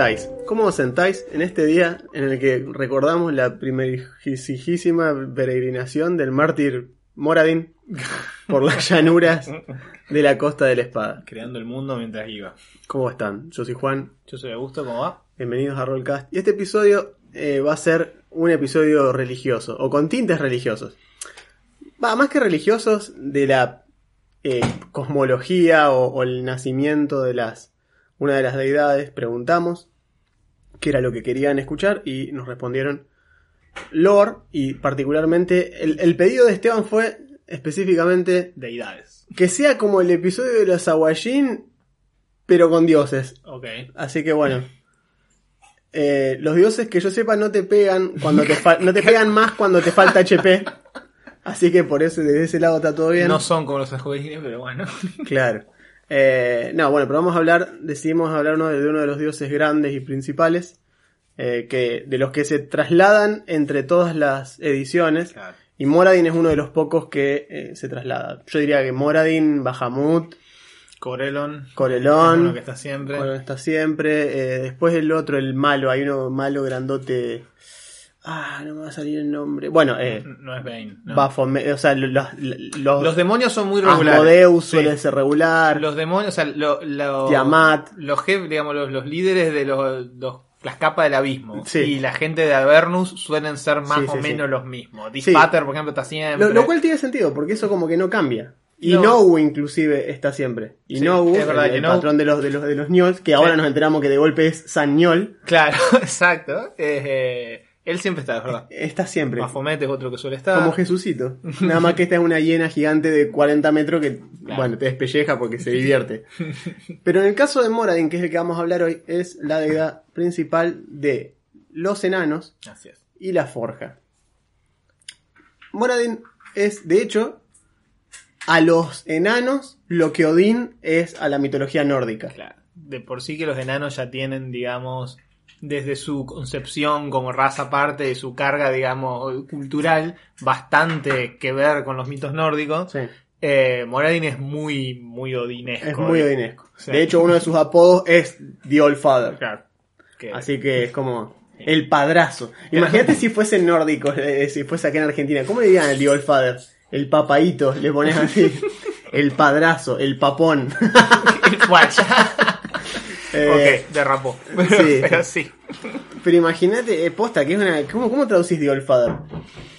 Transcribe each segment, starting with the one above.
Estáis? ¿Cómo os sentáis en este día en el que recordamos la primerísima peregrinación del mártir Moradin por las llanuras de la costa de la espada? Creando el mundo mientras iba. ¿Cómo están? Yo soy Juan, Yo soy Augusto, ¿cómo va? bienvenidos a Rollcast. Y este episodio eh, va a ser un episodio religioso, o con tintes religiosos. Va, más que religiosos, de la eh, cosmología o, o el nacimiento de las una de las deidades. Preguntamos qué era lo que querían escuchar y nos respondieron lore y particularmente el, el pedido de Esteban fue específicamente Deidades. que sea como el episodio de los Aguayín pero con dioses. Ok. Así que bueno. Eh, los dioses que yo sepa no te pegan cuando te no te pegan más cuando te falta HP. Así que por eso desde ese lado está todo bien. No son como los ajuelines, pero bueno. Claro. Eh, no, bueno, pero vamos a hablar, decidimos hablar uno de, de uno de los dioses grandes y principales, eh, que, de los que se trasladan entre todas las ediciones. Claro. Y Moradin es uno de los pocos que eh, se traslada. Yo diría que Moradin, Bahamut, Corelon. Que está siempre. Corelón está siempre. eh, después el otro, el malo, hay uno malo grandote. Ah, no me va a salir el nombre. Bueno, eh, No es Bane. ¿no? Baphomet, o sea, los, los, Los demonios son muy regulares. Asmodeus Sí. suele ser regular. Los demonios, o sea, lo, lo- Tiamat. Los jefes, digamos, los, los líderes de los, los- las capas del abismo. Sí. Y la gente de Avernus suelen ser más Sí, o menos los mismos. Dispater, por ejemplo, está siempre. Lo, lo cual tiene sentido, porque eso como que no cambia. Y. Nobu inclusive está siempre. Y Sí, Nobu, es verdad el, patrón de los de los de los Nyols, que ahora nos enteramos que de golpe es San Nyol, Claro, exacto. Eh, él siempre está, es verdad. está siempre. Baphomet es otro que suele estar. Como Jesucito. Nada más que esta es una hiena gigante de 40 metros que, Claro. bueno, te despelleja porque se divierte. Pero en el caso de Moradin, que es el que vamos a hablar hoy, es la deidad principal de los enanos Así es. y la forja. Moradin es, de hecho, a los enanos lo que Odín es a la mitología nórdica. Claro. De por sí que los enanos ya tienen, digamos, desde su concepción como raza aparte de su carga, digamos, cultural, bastante que ver con los mitos nórdicos. Sí, Eh, Moradin es muy, muy odinesco. es muy odinesco. De hecho, uno de sus apodos es The Old Father. Claro. Que- Así que es como el padrazo. Imagínate si fuese nórdico, eh, si fuese acá en Argentina. ¿Cómo le dirían el The Old Father? El papaito, le pones así. El padrazo, el papón. Ya. Eh, ok, derrapó. sí. Pero sí. Pero imagínate, eh, posta, que es una. ¿Cómo, cómo traducís The Old Father?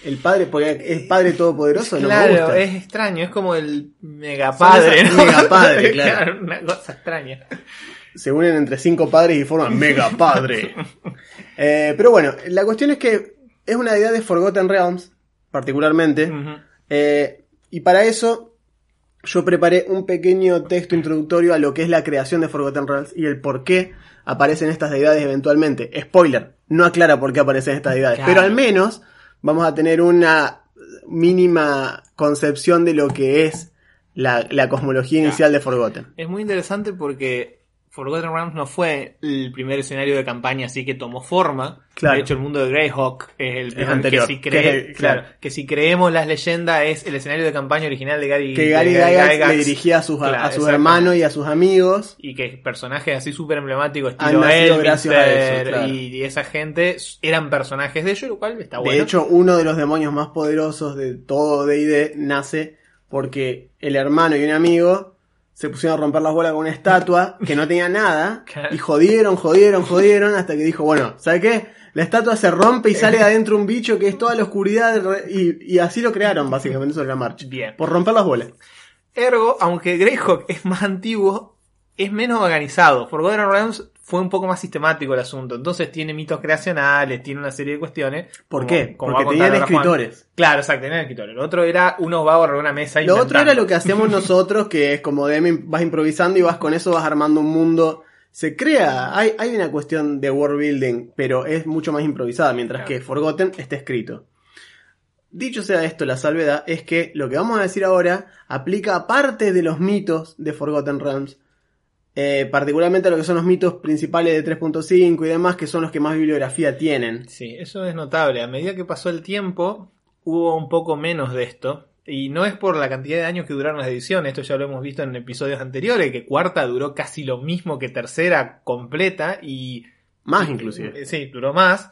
El padre, porque es padre todopoderoso, no me Claro, gusta. es extraño, es como el megapadre. ¿no? megapadre, claro. Una cosa extraña. Se unen entre cinco padres y forman mega padre. Eh, pero bueno, la cuestión es que es una deidad de Forgotten Realms, particularmente. Eh, y para eso yo preparé un pequeño texto introductorio a lo que es la creación de Forgotten Realms y el por qué aparecen estas deidades eventualmente. Spoiler, no aclara por qué aparecen estas deidades, Claro. pero al menos vamos a tener una mínima concepción de lo que es la, la cosmología inicial de Forgotten. Es muy interesante porque Forgotten Realms no fue el primer escenario de campaña así que tomó forma. Claro. De hecho, el mundo de Greyhawk es el anterior, que si que cree- es el- claro, claro. que si creemos las leyendas es el escenario de campaña original de Gary Que Gary Gygax Gygax. le dirigía a sus, Claro, a sus exacto. hermanos y a sus amigos. y que personajes así súper emblemáticos estilo Elminster gracias a eso, y, y esa gente eran personajes de ellos, lo cual está bueno. De hecho, uno de los demonios más poderosos de todo D&D nace porque el hermano y un amigo se pusieron a romper las bolas con una estatua que no tenía nada y jodieron, jodieron, jodieron hasta que dijo, bueno, ¿sabe qué? La estatua se rompe y sale de adentro un bicho que es toda la oscuridad y, y así lo crearon básicamente sobre la marcha. Bien. Por romper las bolas. Ergo, aunque Greyhawk es más antiguo, es menos organizado. Forgotten Realms fue un poco más sistemático el asunto. Entonces tiene mitos creacionales, tiene una serie de cuestiones. ¿Por qué? como Porque va a tenían Juan. escritores. Claro, exacto, tenían escritores. Lo otro era unos vagos en una mesa Lo otro era lo que hacemos nosotros, que es como DM, vas improvisando y vas con eso, vas armando un mundo. Se crea, hay, hay una cuestión de world building, pero es mucho más improvisada, mientras Claro. que Forgotten está escrito. Dicho sea esto, la salvedad es que lo que vamos a decir ahora aplica a parte de los mitos de Forgotten Realms, eh, particularmente lo que son los mitos principales de 3.5 y demás, que son los que más bibliografía tienen. Sí, eso es notable. A medida que pasó el tiempo, hubo un poco menos de esto. Y no es por la cantidad de años que duraron las ediciones, esto ya lo hemos visto en episodios anteriores, que cuarta duró casi lo mismo que tercera completa y... Más inclusive. Eh, Sí, duró más.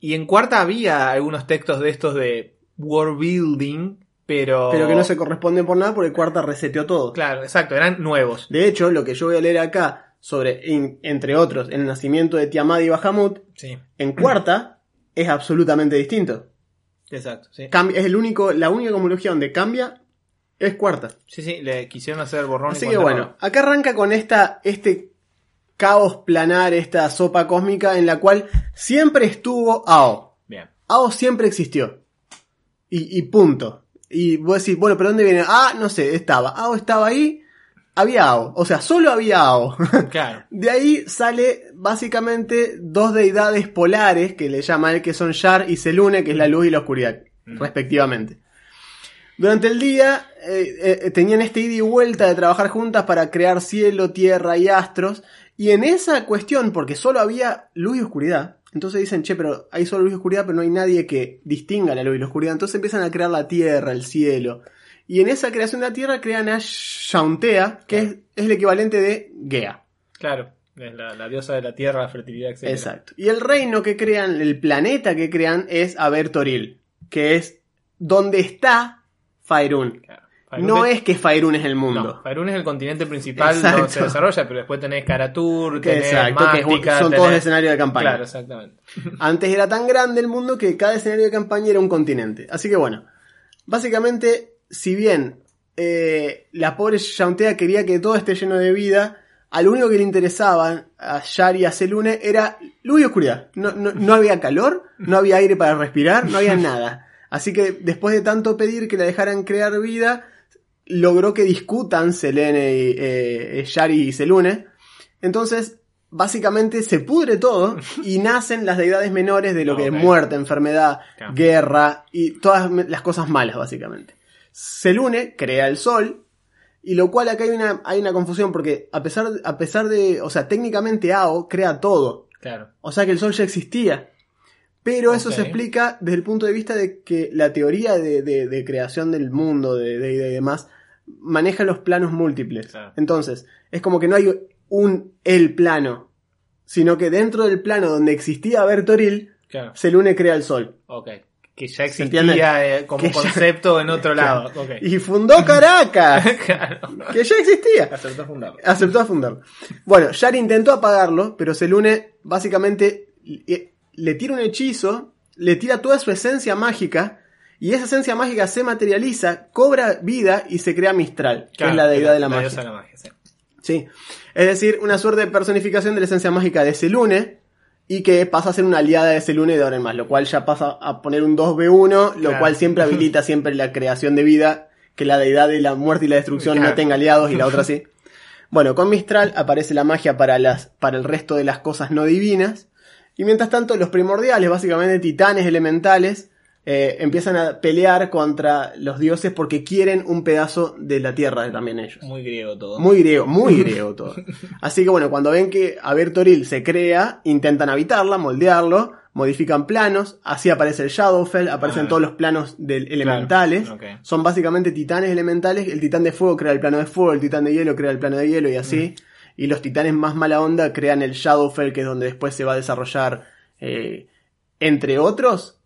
Y en cuarta había algunos textos de estos de world building, pero... Pero que no se corresponden por nada porque Cuarta reseteó todo. Claro, exacto, eran nuevos. De hecho, lo que yo voy a leer acá sobre, entre otros, el nacimiento de Tiamat y Bahamut, Sí, en cuarta es absolutamente distinto. exacto, sí. Cambia- es el único, la única cosmología donde cambia es cuarta. Sí, sí, le quisieron hacer borrón y Así que bueno, acá arranca con esta, este caos planar, esta sopa cósmica en la cual siempre estuvo Ao. Bien. Ao siempre existió. Y, y punto. Y vos decís, bueno, pero ¿dónde viene? Ah, no sé, estaba. Ao estaba ahí, había Ao. O sea, solo había Ao. Claro. De ahí sale básicamente dos deidades polares que le llama él que son Shar y Selune, que es la luz y la oscuridad, Mm. respectivamente. Durante el día eh, eh, tenían este ida y vuelta de trabajar juntas para crear cielo, tierra y astros. Y en esa cuestión, porque solo había luz y oscuridad, entonces dicen, che, pero hay solo luz y oscuridad, pero no hay nadie que distinga la luz y la oscuridad. Entonces empiezan a crear la tierra, el cielo. Y en esa creación de la tierra crean a Shauntea, que es, es el equivalente de Gea. Claro, es la, la diosa de la tierra, la fertilidad, etc. Exacto. Y el reino que crean, el planeta que crean es Abertoril, que es donde está Faerun. Claro. No es que Faerun es el No, mundo. Faerun es el continente principal Exacto. donde se desarrolla, pero después tenés Karatur, tenés Exacto, que son tenés- todos escenarios de campaña. Claro, exactamente. Antes era tan grande el mundo que cada escenario de campaña era un continente. Así que bueno, básicamente, si bien eh, la pobre Shauntea quería que todo esté lleno de vida, a lo único que le interesaba a Shar y a Selune era luz y oscuridad. No, no, no había calor, no había aire para respirar, no había nada. Así que después de tanto pedir que la dejaran crear vida, logró que discutan Selene y eh, Shar y Selune. Entonces, básicamente se pudre todo y nacen las deidades menores de lo que es Ok. muerte, enfermedad, guerra y todas las cosas malas, básicamente. Selune crea el sol, y lo cual acá hay una, hay una confusión porque a pesar, a pesar de, o sea, técnicamente Ao crea todo, Claro. o sea que el sol ya existía. Pero eso se explica desde el punto de vista de que la teoría de, de- de creación del mundo, de, de- de demás, maneja los planos múltiples. Claro. Entonces, es como que no hay un el plano, sino que dentro del plano donde existía Bertoril, Claro. Selune crea el sol. Ok. Que ya ¿Se existía eh, como Que ya- concepto en otro lado. Y fundó Caracas, que ya existía. Acertó a fundarlo. Aceptó fundarlo. Bueno, Shar intentó apagarlo, pero Selune básicamente le tira un hechizo, le tira toda su esencia mágica, y esa esencia mágica se materializa, cobra vida y se crea Mistral, que es la deidad de la, diosa magia. de la magia, sí. Sí. Es decir, una suerte de personificación de la esencia mágica de Selune, y que pasa a ser una aliada de Selune de ahora en más, lo cual ya pasa a poner un 2v1, lo Claro. cual siempre habilita siempre la creación de vida, que la deidad de la muerte y la destrucción Claro. no tenga aliados y la otra sí. Bueno, con Mistral aparece la magia para, las, para el resto de las cosas no divinas. Y mientras tanto, los primordiales, básicamente titanes elementales, eh, empiezan a pelear contra los dioses porque quieren un pedazo de la tierra también ellos. Muy griego todo. Muy griego, muy griego todo. Así que bueno, cuando ven que Abertoril se crea, intentan habitarla, moldearlo, modifican planos, así aparece el Shadowfell, aparecen Ah. todos los planos elementales. Son básicamente titanes elementales, el titán de fuego crea el plano de fuego, el titán de hielo crea el plano de hielo y así. Mm. Y los titanes más mala onda crean el Shadowfell, que es donde después se va a desarrollar, eh, entre otros,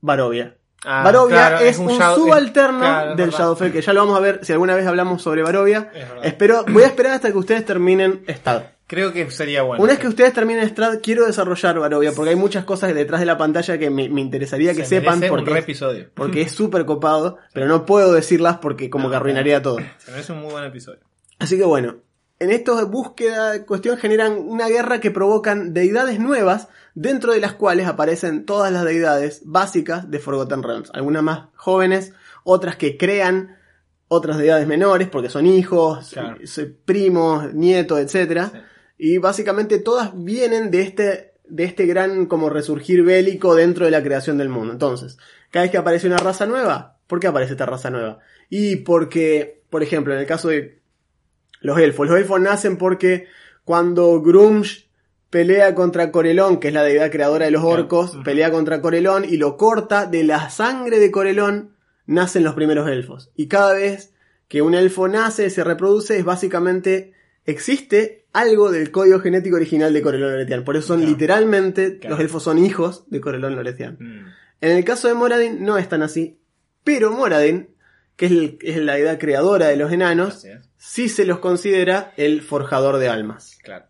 Barovia. Ah, Barovia claro, es, un shadow- subalterno claro, es del. Shadowfell, que ya lo vamos a ver si alguna vez hablamos sobre Barovia. Es. Espero, voy a esperar hasta que ustedes terminen Strad. Creo que sería bueno. Una vez que ustedes terminen Strad, quiero desarrollar Barovia, porque hay muchas cosas detrás de la pantalla que me, me interesaría que Se sepan, un porque, re episodio. porque es súper copado, pero no puedo decirlas porque como No, que arruinaría todo. Se merece un muy buen episodio. Así que bueno, en esta búsqueda, cuestión, generan una guerra que provocan deidades nuevas, dentro de las cuales aparecen todas las deidades básicas de Forgotten Realms. Algunas más jóvenes, otras que crean otras deidades menores, porque son hijos, Claro. primos, nietos, etcétera. Y básicamente todas vienen de este, de este gran como resurgir bélico dentro de la creación del mundo. Entonces, cada vez que aparece una raza nueva, ¿por qué aparece esta raza nueva? Y porque, por ejemplo, en el caso de los elfos, los elfos nacen porque cuando Grumsh pelea contra Corelón, que es la deidad creadora de los orcos, pelea contra Corelón y lo corta, de la sangre de Corelón nacen los primeros elfos. Y cada vez que un elfo nace, se reproduce, es básicamente existe algo del código genético original de Corelón Loretian. Por eso son literalmente, los elfos son hijos de Corelón Loretian. Mm. En el caso de Moradin no es tan así, pero Moradin, que es, el- es la deidad creadora de los enanos, sí se los considera el forjador de almas. Claro.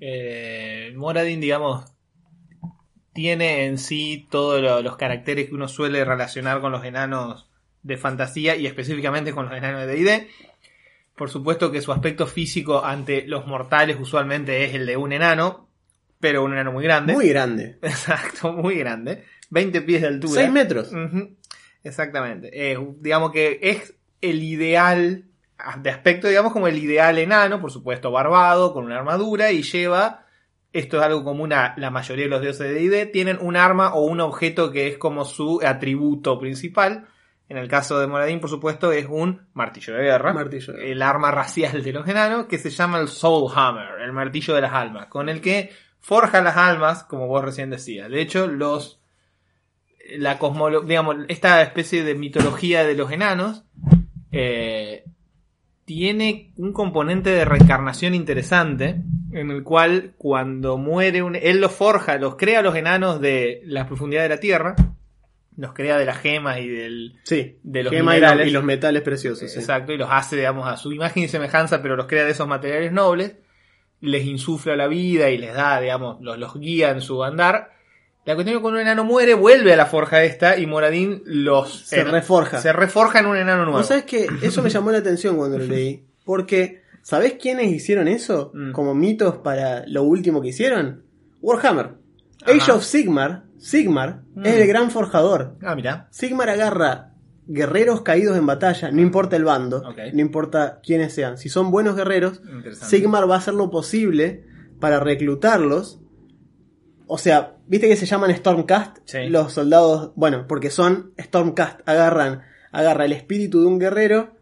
Eh, Moradin, digamos, tiene en sí todos lo- los caracteres que uno suele relacionar con los enanos de fantasía y específicamente con los enanos de D&D. Por supuesto que su aspecto físico ante los mortales usualmente es el de un enano, pero un enano muy grande. Muy grande. Exacto, muy grande. 20 pies de altura. 6 metros. Exactamente. Eh, digamos que es el ideal de aspecto, digamos, como el ideal enano, por supuesto, barbado, con una armadura y lleva. Esto es algo común a la mayoría de los dioses de D&D. Tienen un arma o un objeto que es como su atributo principal. En el caso de Moradin, por supuesto, es un martillo de guerra. Martillo. El arma racial de los enanos, que se llama el Soul Hammer, el martillo de las almas, con el que forja las almas, como vos recién decías. De hecho, los la cosmolo digamos, esta especie de mitología de los enanos eh, tiene un componente de reencarnación interesante en el cual cuando muere un, él los forja, los crea a los enanos de la profundidad de la tierra, los crea de las gemas y del Sí. de los Gema y los, minerales. y los metales preciosos. sí. Exacto, y los hace, digamos, a su imagen y semejanza, pero los crea de esos materiales nobles, les insufla la vida y les da, digamos, los, los guía en su andar. La cuestión es que cuando un enano muere, vuelve a la forja esta y Moradín los... Se eh, reforja. Se reforja en un enano nuevo. ¿Vos sabés que eso me llamó la atención cuando lo leí? Porque, ¿sabés quiénes hicieron eso? Mm. Como mitos para lo último que hicieron. Warhammer. Age Ajá. of Sigmar, Sigmar, Mm. es el gran forjador. Ah, mira. Sigmar agarra guerreros caídos en batalla, no importa el bando, no importa quiénes sean. Si son buenos guerreros. Sigmar va a hacer lo posible para reclutarlos. O sea, ¿viste que se llaman Stormcast? Sí. Los soldados, bueno, porque son Stormcast, agarran, agarra el espíritu de un guerrero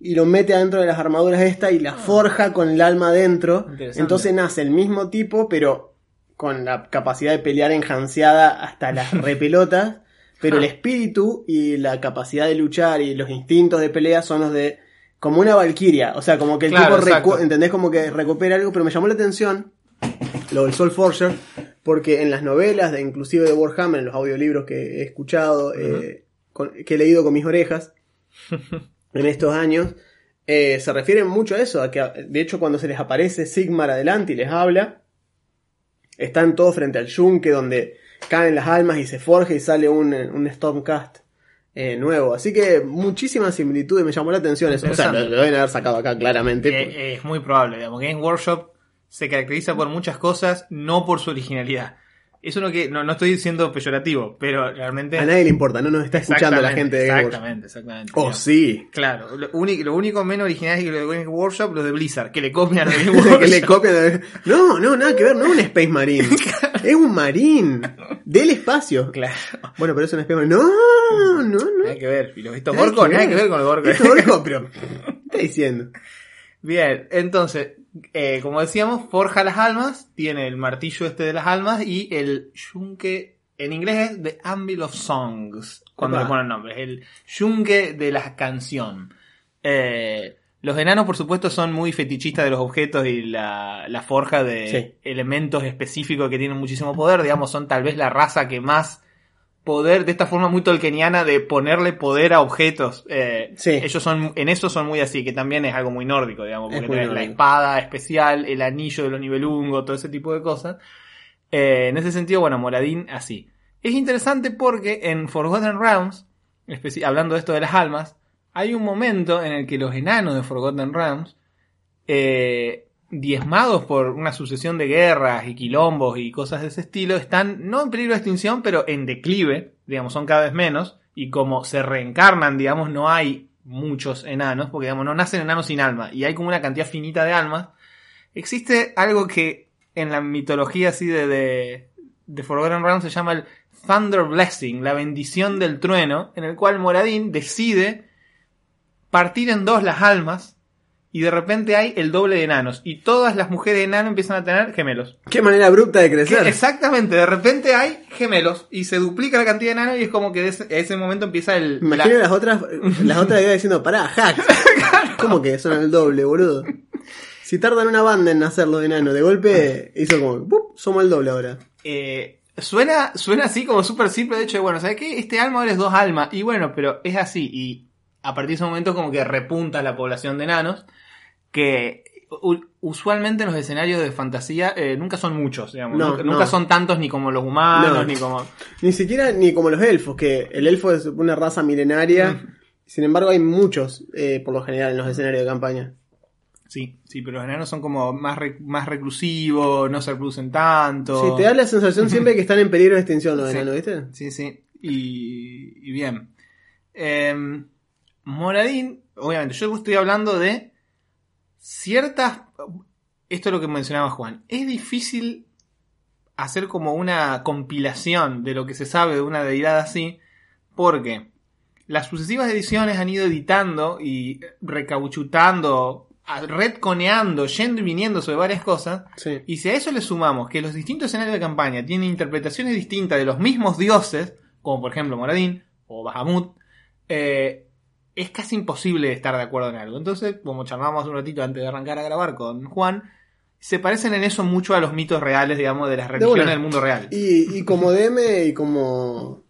y lo mete adentro de las armaduras esta y la forja con el alma adentro. Ah. Entonces nace el mismo tipo, pero con la capacidad de pelear enjanceada hasta las repelotas. Pero el Ah. espíritu y la capacidad de luchar y los instintos de pelea son los de como una valquiria. O sea, como que el Claro, tipo. ¿entendés? Como que recupera algo, pero me llamó la atención lo del Soul Forger, porque en las novelas, de, inclusive de Warhammer, en los audiolibros que he escuchado, eh, con- que he leído con mis orejas en estos años, eh, se refieren mucho a eso, a que de hecho cuando se les aparece Sigmar adelante y les habla, están todos frente al yunque donde caen las almas y se forja y sale un, un Stormcast eh, nuevo. Así que muchísimas similitudes, me llamó la atención eso. O sea, lo, deben haber sacado acá claramente. Eh, eh, es muy probable, digamos. Game Workshop se caracteriza por muchas cosas, no por su originalidad. Es uno que, no, no estoy diciendo peyorativo, pero realmente... a nadie le importa, no nos está escuchando la gente de Game. Exactamente, exactamente. Oh, digamos. sí. Claro, lo único, lo único menos original es que lo de Game Workshop, los de Blizzard, que le copian a Game Workshop. que le copian. de- No, no, nada que ver, no es un Space Marine. es un Marine del espacio. Claro, Bueno, pero es un Space Marine. No, no, no. nada que ver. Y los estos Nada que nada ver. que ver con los orcos. Esto orco, pero. ¿qué está diciendo? Bien, entonces, eh, como decíamos, forja las almas, tiene el martillo este de las almas y el yunque, en inglés es The Anvil of Songs, cuando Epa. le ponen nombre, el yunque de la canción. Eh, los enanos, por supuesto, son muy fetichistas de los objetos y la, la forja de Sí. elementos específicos que tienen muchísimo poder, digamos, son tal vez la raza que más poder, de esta forma muy tolkieniana, de ponerle poder a objetos. Eh, Sí. Ellos son, en eso son muy así, que también es algo muy nórdico, digamos, porque tenés la espada especial, el anillo de los nivelungos, todo ese tipo de cosas. Eh, en ese sentido, bueno, Moradín así. Es interesante porque en Forgotten Realms, hablando de esto de las almas, hay un momento en el que los enanos de Forgotten Realms eh, diezmados por una sucesión de guerras y quilombos y cosas de ese estilo, están no en peligro de extinción, pero en declive, digamos, son cada vez menos, y como se reencarnan, digamos, no hay muchos enanos, porque digamos, no nacen enanos sin alma, y hay como una cantidad finita de almas, existe algo que en la mitología así de, de, de Forgotten Realms se llama el Thunder Blessing, la bendición del trueno, en el cual Moradín decide partir en dos las almas y de repente hay el doble de enanos y todas las mujeres de enano empiezan a tener gemelos. Qué manera abrupta de Que- crecer. exactamente, de repente hay gemelos y se duplica la cantidad de enanos y es como que de ese, a ese momento empieza el... Me imagino la- las otras, las otras ideas diciendo, pará, hacks. ¿Cómo que son el doble, boludo? Si tardan una banda en hacer los enanos, de golpe hizo como, ¡pup! somos el doble ahora. Eh, suena, suena así como súper simple, de hecho, bueno, ¿sabes qué? Este alma ahora es dos almas, y bueno, pero es así, y a partir de ese momento como que repunta la población de enanos, que usualmente en los escenarios de fantasía eh, nunca son muchos, digamos, No, nunca, no. nunca son tantos ni como los humanos, No. ni como... Ni siquiera ni como los elfos, que el elfo es una raza milenaria. Sin embargo, hay muchos, eh, por lo general, en los escenarios de campaña. Sí, sí, pero los enanos son como más, más reclusivos, no se reproducen tanto. Sí, te da la sensación siempre que están en peligro de extinción los Sí. enanos, ¿viste? Sí, sí. Y, y bien. Em, Moradín, obviamente, yo estoy hablando de ciertas... Esto es lo que mencionaba Juan. Es difícil hacer como una compilación de lo que se sabe de una deidad así, porque las sucesivas ediciones han ido editando y recauchutando, retconeando, yendo y viniendo sobre varias cosas, Sí. y si a eso le sumamos que los distintos escenarios de campaña tienen interpretaciones distintas de los mismos dioses, como por ejemplo Moradín o Bahamut, eh, es casi imposible estar de acuerdo en algo. Entonces, como charlábamos un ratito antes de arrancar a grabar con Juan, se parecen en eso mucho a los mitos reales, digamos, de las religiones una. del mundo real. Y, y como DM y como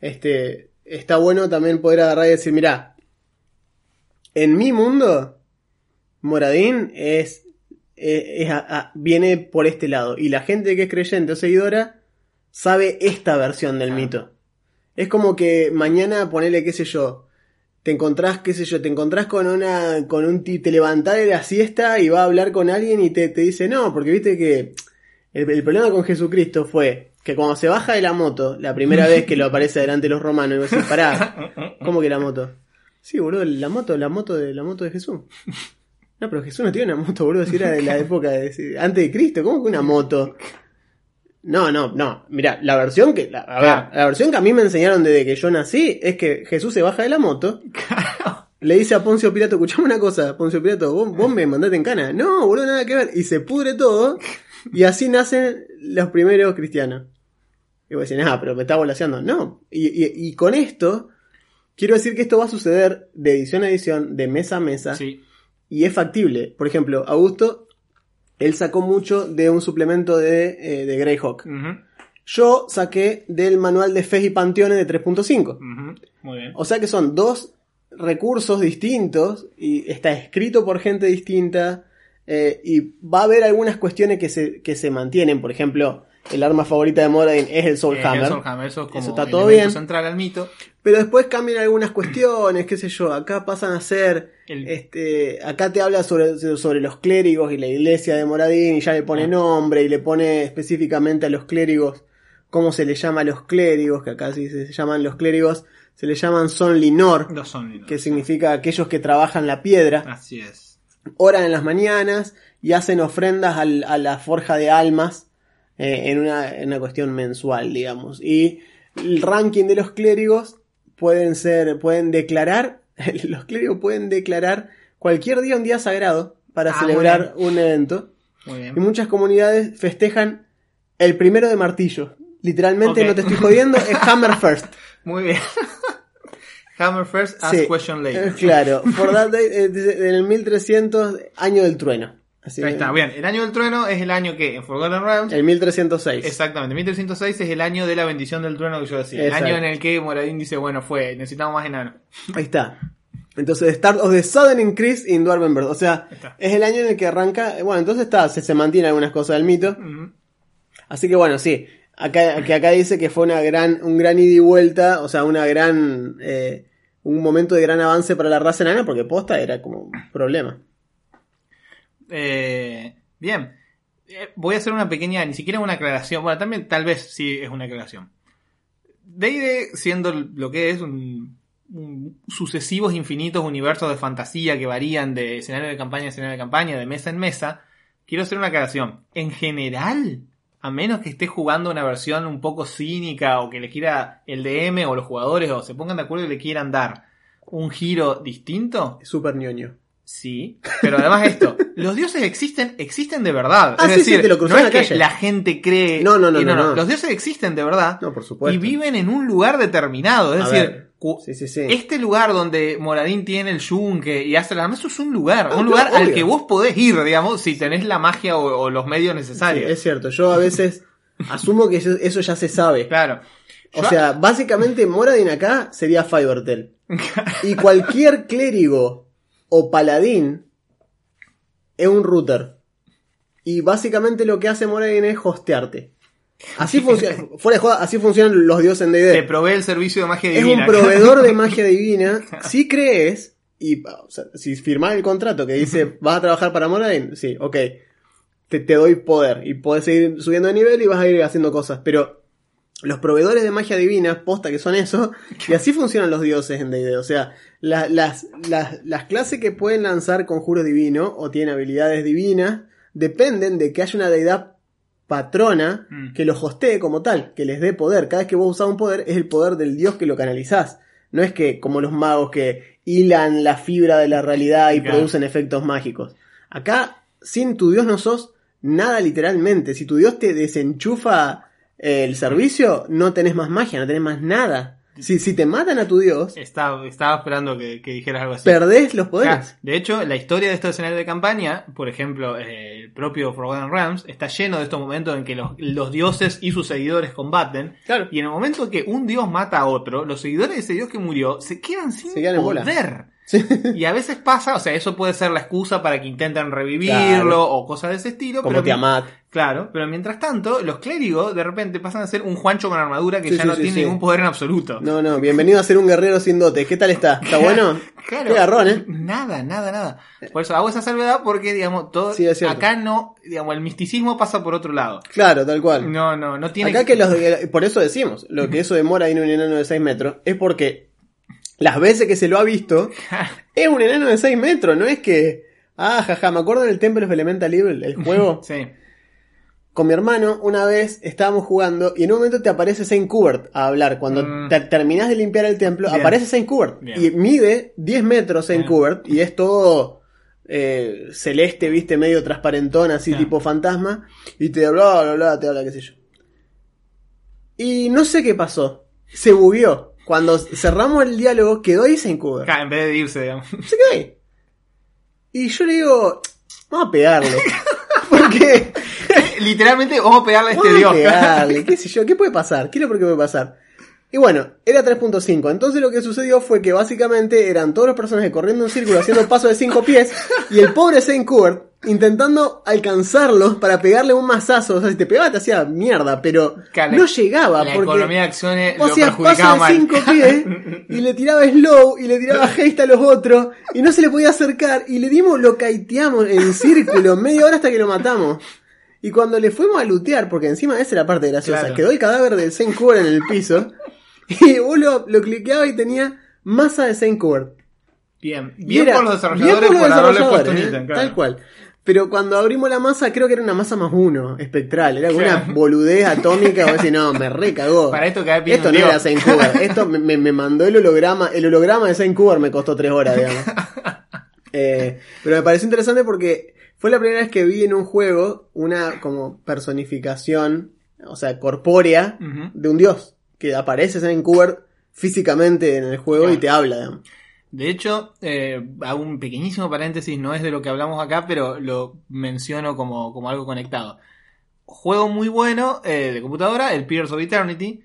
este está bueno también poder agarrar y decir, mira, en mi mundo, Moradín es, es- es a- a- viene por este lado. Y la gente que es creyente o seguidora sabe esta versión del Ah. mito. Es como que mañana ponele, qué sé yo, te encontrás, qué sé yo, te encontrás con una, con un, ti- te levantás de la siesta y va a hablar con alguien y te, te dice, no, porque viste que el, el problema con Jesucristo fue que cuando se baja de la moto, la primera vez que lo aparece delante de los romanos, y vos decís, pará, ¿cómo que la moto? Sí, boludo, la moto, la moto de la moto de Jesús. No, pero Jesús no tiene una moto, boludo, si era de la época de, antes de Cristo, ¿cómo que una moto? No, no, no. Mira, la versión que la, a ver, la versión que a mí me enseñaron desde que yo nací es que Jesús se baja de la moto, le dice a Poncio Pilato, escuchame una cosa, Poncio Pilato, vos, vos me mandaste en cana. No, boludo, nada que ver. Y se pudre todo, y así nacen los primeros cristianos. Y vos decís, ah, pero me está volaseando. No. Y, y- y con esto, quiero decir que esto va a suceder de edición a edición, de mesa a mesa, Sí. y es factible. Por ejemplo, Augusto, él sacó mucho de un suplemento de, eh, de Greyhawk. Yo saqué del manual de Fe y Panteones de 3.5. ujú, Muy bien. O sea que son dos recursos distintos y está escrito por gente distinta eh, y va a haber algunas cuestiones que se, que se mantienen. Por ejemplo, el arma favorita de Moradin es el Soul Eh, Hammer. el eso es como Eso está todo bien. central al mito. Pero después cambian algunas cuestiones, qué sé yo. Acá pasan a ser... El- Este, acá te habla sobre, sobre los clérigos y la iglesia de Moradín y ya le pone Ah. nombre y le pone específicamente a los clérigos cómo se le llama a los clérigos, que acá sí se llaman los clérigos, se le llaman son linor, son que significa aquellos que trabajan la piedra, Así es. oran en las mañanas y hacen ofrendas al- a la forja de almas eh, en, una, en una cuestión mensual, digamos. Y el ranking de los clérigos pueden ser, pueden declarar, los clérigos pueden declarar cualquier día un día sagrado para Ah, celebrar un evento. Muy bien. Y muchas comunidades festejan el primero de martillo. Literalmente, no te estoy jodiendo, es Hammer First. Muy bien. Hammer first, ask Sí, question eh, later. claro, for that day, eh, en el 1300, año del trueno. Así Ahí que- está, bien. El año del trueno es el año que en Forgotten Realms. El 1306. Exactamente, 1306 es el año de la bendición del trueno que yo decía. Exacto. El año en el que Moradín dice, bueno, fue, necesitamos más enanos. Ahí está. Entonces, Start of the Sudden Increase in Dwarvenberg. O sea, está. es el año en el que arranca. Bueno, entonces está, se, se mantiene algunas cosas del mito. Así que bueno, sí. Acá, que acá dice que fue una gran, un gran ida y vuelta. O sea, una gran. eh, un momento de gran avance para la raza enana. Porque posta era como un problema. Eh, bien. Eh, voy a hacer una pequeña, ni siquiera una aclaración. Bueno, también tal vez sí es una aclaración. D&D siendo lo que es un, sucesivos infinitos universos de fantasía que varían de escenario de campaña a escenario de campaña, de mesa en mesa, quiero hacer una aclaración. En general, a menos que esté jugando una versión un poco cínica o que le quiera el DM o los jugadores o se pongan de acuerdo y le quieran dar un giro distinto, Súper ñoño. Sí, pero además esto, los dioses existen, existen de verdad. Ah, es sí, sí, te lo no es la que calle. la gente cree. No, no, no, no, no. Los dioses existen de verdad No, por supuesto. y viven en un lugar determinado. Es A decir, ver, cu- Sí, sí, sí. este lugar donde Moradín tiene el yunque y hace la eso es un lugar, Ah, un lugar al que vos podés ir, digamos, si tenés la magia o, o los medios necesarios. es cierto. Yo a veces asumo que eso, eso ya se sabe. Claro. O Yo- sea, básicamente Moradin acá sería Fivertel. Y cualquier clérigo o paladín es un router. Y básicamente lo que hace Moradin es hostearte. Así funciona, fuera de joda, así funcionan los dioses en te D&D. provee el servicio de magia Es divina. un proveedor de magia divina. Si crees, y o sea, si firmás el contrato que dice vas a trabajar para Moradin, sí, ok. Te, te doy poder y podés seguir subiendo de nivel y vas a ir haciendo cosas. Pero los proveedores de magia divina, posta que son eso, y así funcionan los dioses en D&D. O sea, la- las, las, las clases que pueden lanzar conjuros divinos o tienen habilidades divinas dependen de que haya una deidad patrona Mm. que los hostee como tal, que les dé poder. Cada vez que vos usás un poder es el poder del dios que lo canalizás. No es que como los magos que hilan la fibra de la realidad y Claro. producen efectos mágicos. Acá, sin tu dios no sos nada literalmente. Si tu dios te desenchufa el servicio, no tenés más magia, no tenés más nada. Si, si te matan a tu dios, Estaba, estaba esperando que, que dijeras algo así. perdés los poderes. de hecho, la historia de estos escenarios de campaña, por ejemplo, eh, el propio Forgotten Realms, está lleno de estos momentos en que los, los dioses y sus seguidores combaten. Claro. Y en el momento que un dios mata a otro, los seguidores de ese dios que murió se quedan sin Se quedan en bola. Sí. Y a veces pasa, o sea, eso puede ser la excusa para que intenten revivirlo Claro. o cosas de ese estilo. Como pero Tiamat. Claro, pero mientras tanto, los clérigos de repente pasan a ser un Juancho con armadura que Sí, ya sí, no tiene ningún poder en absoluto. No, no, bienvenido a ser un guerrero sin dotes. ¿Qué tal está? ¿Está bueno? Claro. Qué garrón, ¿eh? Nada, nada, nada. Por eso hago esa salvedad porque, digamos, todo. Sí, es acá no, digamos, el misticismo pasa por otro lado. Claro, tal cual. No, no, no tiene Acá que los por eso decimos, lo que eso demora en un enano de 6 metros, es porque las veces que se lo ha visto, es un enano de 6 metros, no es que, ah, jaja, me acuerdo del Temple of Elemental Evil, el juego, Sí. con mi hermano, una vez estábamos jugando y en un momento te aparece Saint Kubert a hablar, cuando Mm. te- terminás de limpiar el templo, Bien. aparece Saint Kubert Bien. y mide 10 metros Saint. Kubert y es todo... eh, celeste, viste, medio transparentón, así Claro. tipo fantasma, y te bla, bla, bla, te habla, qué sé yo. Y no sé qué pasó. Se bugueó. Cuando cerramos el diálogo, quedó ahí Kuber. Acá, en vez de irse, digamos. Se quedó ahí. Y yo le digo, vamos a pegarle. Porque, Literalmente, vamos a pegarle a este vamos a dios. pegarle, qué sé yo, ¿qué puede pasar? ¿Qué es lo que puede pasar? Y bueno, era 3.5. Entonces lo que sucedió fue que básicamente eran todos los personajes corriendo en círculo haciendo paso de 5 pies y el pobre Saint Kubert intentando alcanzarlos para pegarle un mazazo. O sea, si te pegaba te hacía mierda, pero no llegaba La porque economía de acciones vos lo de mal. 5 pies y le tiraba slow y le tiraba haste a los otros y no se le podía acercar y le dimos, lo caiteamos en círculo media hora hasta que lo matamos. Y cuando le fuimos a lootear, porque encima esa era la parte graciosa, Claro. quedó el cadáver del Saint Kubert en el piso y vos lo, lo cliqueabas y tenía masa de Saint Kubert. Bien, bien era- por los desarrolladores bien por por los desarrolladores, ítem, ¿eh? Tal cual. Pero cuando abrimos la masa, creo que era una masa más uno, espectral. Era Claro. una boludez atómica. O decir, no, me recagó. Para esto piso Esto no era Saint Kubert. Esto me, me- me mandó el holograma. El holograma de Saint Kubert me costó tres horas, digamos. Eh, pero me pareció interesante porque fue la primera vez que vi en un juego una como personificación, o sea, corpórea de un dios. Que aparece Saint Kubert físicamente en el juego y te habla, digamos. De hecho, eh, hago un pequeñísimo paréntesis, no es de lo que hablamos acá, pero lo menciono como, como algo conectado. Juego muy bueno eh, de computadora, el Pillars of Eternity.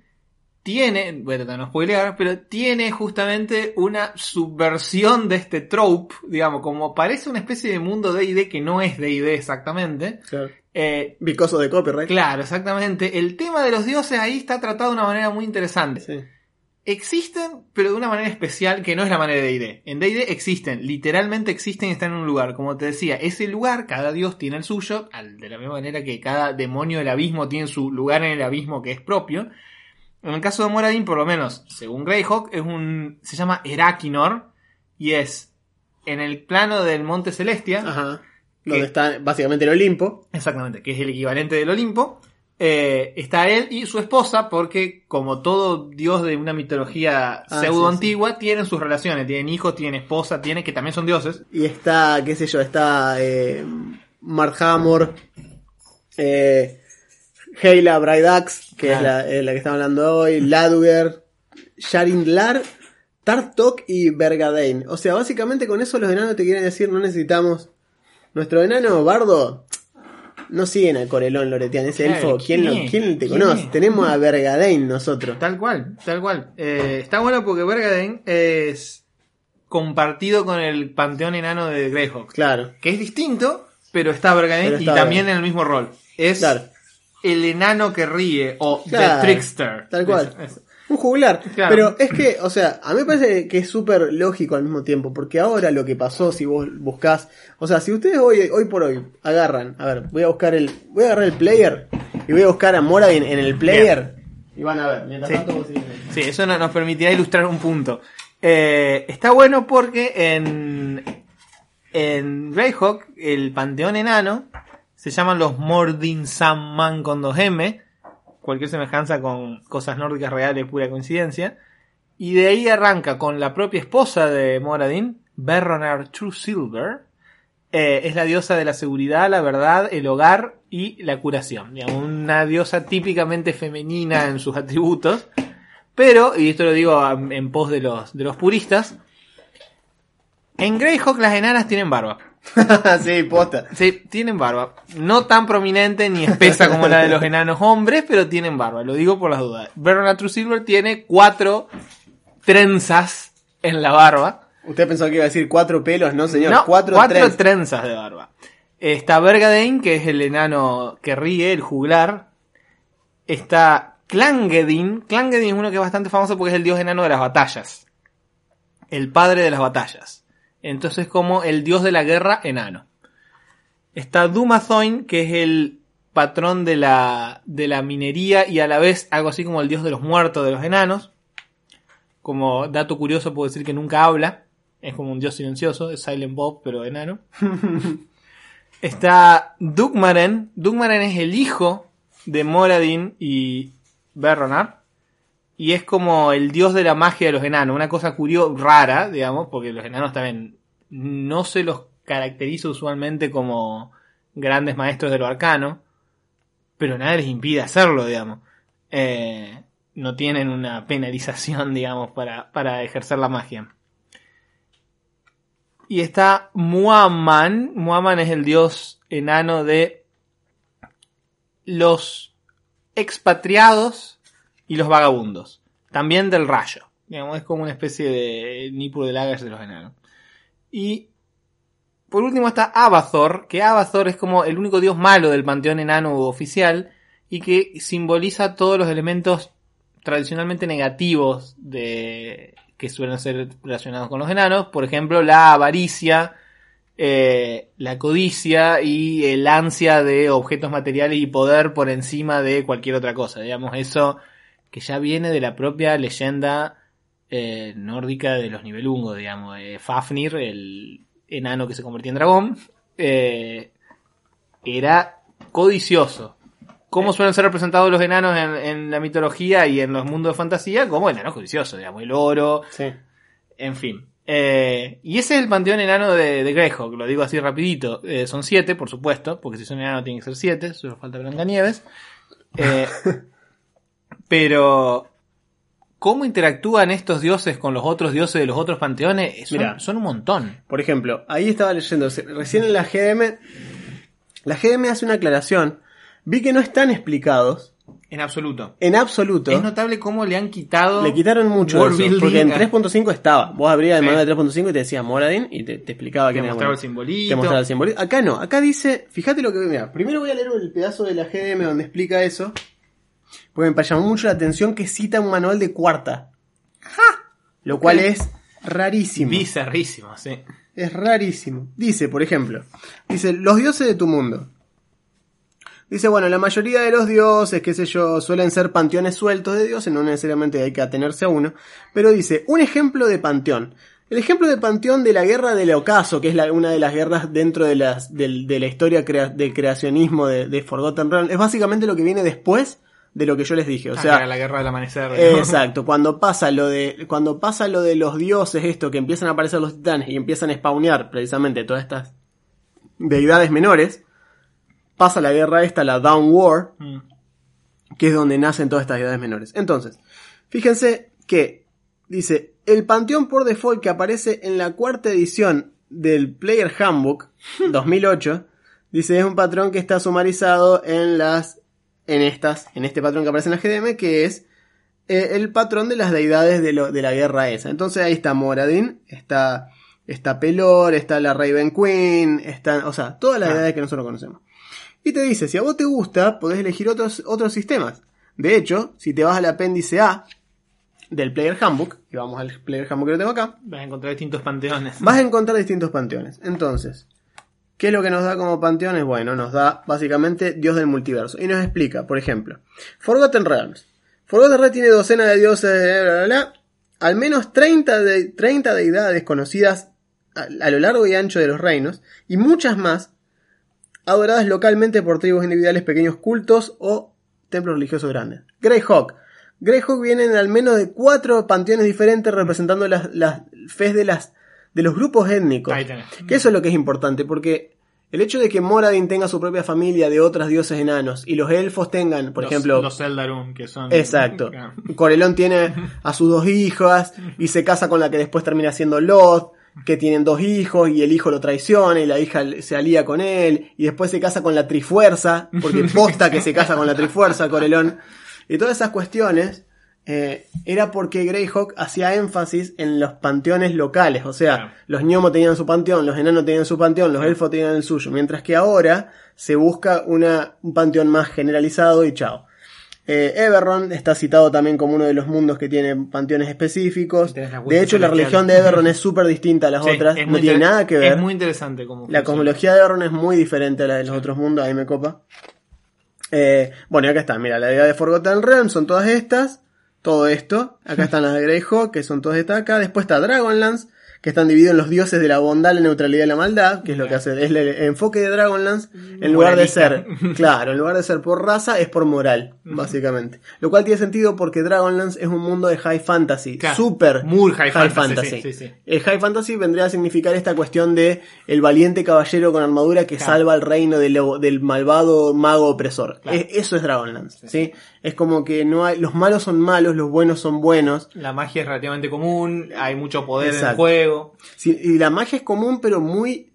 Tiene, voy a tratar de no spoilear, pero tiene justamente una subversión de este trope, digamos, como parece una especie de mundo D&D que no es D&D exactamente. Claro. Eh, Because of the copyright. claro, exactamente. El tema de los dioses ahí está tratado de una manera muy interesante. Sí. Existen, pero de una manera especial que no es la manera de D&D. En D&D existen, literalmente existen y están en un lugar. Como te decía, ese lugar, cada dios tiene el suyo, de la misma manera que cada demonio del abismo tiene su lugar en el abismo que es propio. En el caso de Moradin, por lo menos, según Greyhawk, es un, se llama Erakinor y es en el plano del Monte Celestia. Donde está básicamente el Olimpo. Exactamente, que es el equivalente del Olimpo. Eh, está él y su esposa, porque como todo dios de una mitología Ah, pseudo sí, antigua, tienen sus relaciones, tienen hijos, tienen esposa, tienen que también son dioses. Y está, qué sé yo, está eh, Mark Hammer, eh, Heila Brydax, que es Claro. la, eh, la que estamos hablando hoy, Laduger, Sharindlar, Tartok y Bergadane. O sea, básicamente con eso los enanos te quieren decir, no necesitamos... Nuestro enano bardo no siguen a Corelón Loretian, ese Claro, elfo. ¿Quién, ¿quién lo- quién te ¿Quién conoce? es? Tenemos a Bergadane nosotros. Tal cual, tal cual. Eh, está bueno porque Bergaden es compartido con el panteón enano de Greyhawk, Claro, que es distinto, pero está Bergaden Pero y está también Bergaden. en el mismo rol. Es claro. el enano que ríe o Claro, The Trickster. Tal cual. Es- es- Un juglar. Claro. Pero es que, o sea, a mí me parece que es súper lógico al mismo tiempo, porque ahora lo que pasó, si vos buscás, o sea, si ustedes hoy, hoy por hoy agarran, a ver, voy a buscar el, voy a agarrar el player y voy a buscar a Moradin en el player y van a ver. Mientras Sí. tanto vos. Sí, eso no- nos permitirá ilustrar un punto. Eh, está bueno porque en, en Greyhawk, el panteón enano, se llaman los Mordin Samman con 2M. Cualquier semejanza con cosas nórdicas reales, pura coincidencia. Y de ahí arranca con la propia esposa de Moradin, Berronar True Silver. Eh, es la diosa de la seguridad, la verdad, el hogar y la curación. Una diosa típicamente femenina en sus atributos. Pero, y esto lo digo en pos de los, de los puristas, en Greyhawk las enanas tienen barba. sí, posta. Sí, tienen barba. No tan prominente ni espesa como la de los enanos hombres, pero tienen barba. Lo digo por las dudas. Verona True Silver tiene cuatro trenzas en la barba. Usted pensó que iba a decir cuatro pelos, no señor, No, cuatro, cuatro tres. trenzas de barba. Está Bergadane, que es el enano que ríe, el juglar. Está Clangedin. Clangedin es uno que es bastante famoso porque es el dios enano de las batallas. El padre de las batallas. Entonces como el dios de la guerra enano. Está Dumathoin, que es el patrón de la, de la minería y a la vez algo así como el dios de los muertos de los enanos. Como dato curioso puedo decir que nunca habla. Es como un dios silencioso, es Silent Bob, pero enano. Está Dugmaren. Dugmaren es el hijo de Moradin y Berronar. Y es como el dios de la magia de los enanos. Una cosa curiosa, rara, digamos, porque los enanos también no se los caracteriza usualmente como grandes maestros de lo arcano. Pero nada les impide hacerlo, digamos. Eh, no tienen una penalización, digamos, para, para ejercer la magia. Y está Muaman. Muaman es el dios enano de los expatriados y los vagabundos. También del rayo. Digamos, es como una especie de Nippur de Lagash de los enanos. Y por último está Abathor, que Abathor es como el único dios malo del panteón enano oficial y que simboliza todos los elementos tradicionalmente negativos de que suelen ser relacionados con los enanos, por ejemplo, la avaricia, eh, la codicia y el ansia de objetos materiales y poder por encima de cualquier otra cosa. Digamos, eso que ya viene de la propia leyenda eh, nórdica de los nivelungos, digamos, eh, Fafnir, el enano que se convertía en dragón, eh, era codicioso. ¿Cómo suelen ser representados los enanos en, en la mitología y en los mundos de fantasía? Como enanos codiciosos, digamos, el oro, Sí. en fin. Eh, y ese es el panteón enano de, de Greyhawk, lo digo así rapidito. Eh, son siete, por supuesto, porque si son enanos tienen que ser siete, solo falta Blancanieves. Eh, pero, ¿cómo interactúan estos dioses con los otros dioses de los otros panteones? Son, Mirá. son un montón. Por ejemplo, ahí estaba leyendo, recién en la GM, la GM hace una aclaración, vi que no están explicados En absoluto. en absoluto. Es notable cómo le han quitado. Le quitaron mucho eso, porque en a- 3.5 estaba. Vos abrías el Sí. manual de 3.5 y te decía Moradin y te, te explicaba Te quién era mostraba el simbolito. Te mostraba el simbolito. Acá no, acá dice, fíjate lo que mira, primero voy a leer el pedazo de la GDM donde explica eso, porque me llamó mucho la atención que cita un manual de cuarta. Lo cual es rarísimo. Bizarrísimo, sí. Es rarísimo. Dice, por ejemplo, dice, los dioses de tu mundo. Dice, bueno, la mayoría de los dioses, qué sé yo, suelen ser panteones sueltos de dioses, no necesariamente hay que atenerse a uno, pero dice, un ejemplo de panteón. El ejemplo de panteón de la guerra del ocaso, que es la- una de las guerras dentro de, las, de la historia crea- del creacionismo de, de Forgotten Realms, es básicamente lo que viene después de lo que yo les dije. O Ah, sea, la guerra del amanecer. ¿no? Exacto, cuando pasa lo de cuando pasa lo de los dioses esto que empiezan a aparecer los titanes y empiezan a spawnear precisamente todas estas deidades menores, pasa la guerra esta, la Down War, Mm. que es donde nacen todas estas deidades menores. Entonces, fíjense que dice, el panteón por default que aparece en la cuarta edición del Player Handbook 2008, dice, es un patrón que está sumarizado en las en estas, en este patrón que aparece en la GDM, que es eh, el patrón de las deidades de, lo- de la guerra esa. Entonces ahí está Moradin, está, está Pelor, está la Raven Queen, está, o sea, todas las Ah. deidades que nosotros conocemos. Y te dice, si a vos te gusta, podés elegir otros, otros sistemas. De hecho, si te vas al apéndice A del Player Handbook, y vamos al Player Handbook que lo tengo acá, Vas a encontrar distintos panteones. vas a encontrar distintos panteones. Entonces, ¿qué es lo que nos da como panteones? Bueno, nos da básicamente Dios del multiverso. Y nos explica, por ejemplo, Forgotten Realms. Forgotten Realms tiene docena de dioses, bla, bla, bla, al menos 30, de, 30 deidades conocidas a, lo largo y ancho de los reinos, y muchas más adoradas localmente por tribus individuales, pequeños cultos o templos religiosos grandes. Greyhawk. Greyhawk vienen al menos de cuatro panteones diferentes representando las, las de las de los grupos étnicos. Ahí tenés. Que eso es lo que es importante, porque el hecho de que Moradin tenga su propia familia de otros dioses enanos y los elfos tengan, por Los- ejemplo, Los Eldarum, que son. Exacto. Claro. Corelón tiene a sus dos hijas y se casa con la que después termina siendo Lot, que tienen dos hijos y el hijo lo traiciona y la hija se alía con él y después se casa con la Trifuerza, porque posta que se casa con la Trifuerza, Corelón. Y todas esas cuestiones eh, era porque Greyhawk hacía énfasis en los panteones locales, o sea, Claro. los gnomos tenían su panteón, los enanos tenían su panteón, los elfos tenían el suyo, mientras que ahora se busca una, un panteón más generalizado y chao. Eh, Eberron está citado también como uno de los mundos que tiene panteones específicos. De hecho, la religión de Eberron es súper distinta a las Sí, otras, es no muy tiene nada que ver. Es muy interesante como La cosmología de Eberron es muy diferente a la de los otros mundos, ahí me copa. Eh, bueno, y acá está, mira, la idea de Forgotten Realms son todas estas, todo esto. Acá están las de Greyhawk, que son todas estas acá. Después está Dragonlance, que están divididos en los dioses de la bondad, la neutralidad y la maldad, que es lo que hace, es el enfoque de Dragonlance, en lugar de ser, claro, en lugar de ser por raza, es por moral, básicamente. Lo cual tiene sentido porque Dragonlance es un mundo de high fantasy, Claro, super muy high fantasy, sí, sí, sí. el high fantasy vendría a significar esta cuestión de el valiente caballero con armadura que Claro. salva el reino del, del malvado mago opresor. Claro. Es- eso es Dragonlance, ¿sí? Es como que no hay, los malos son malos, los buenos son buenos. La magia es relativamente común, hay mucho poder en el juego. Sí, y la magia es común, pero muy,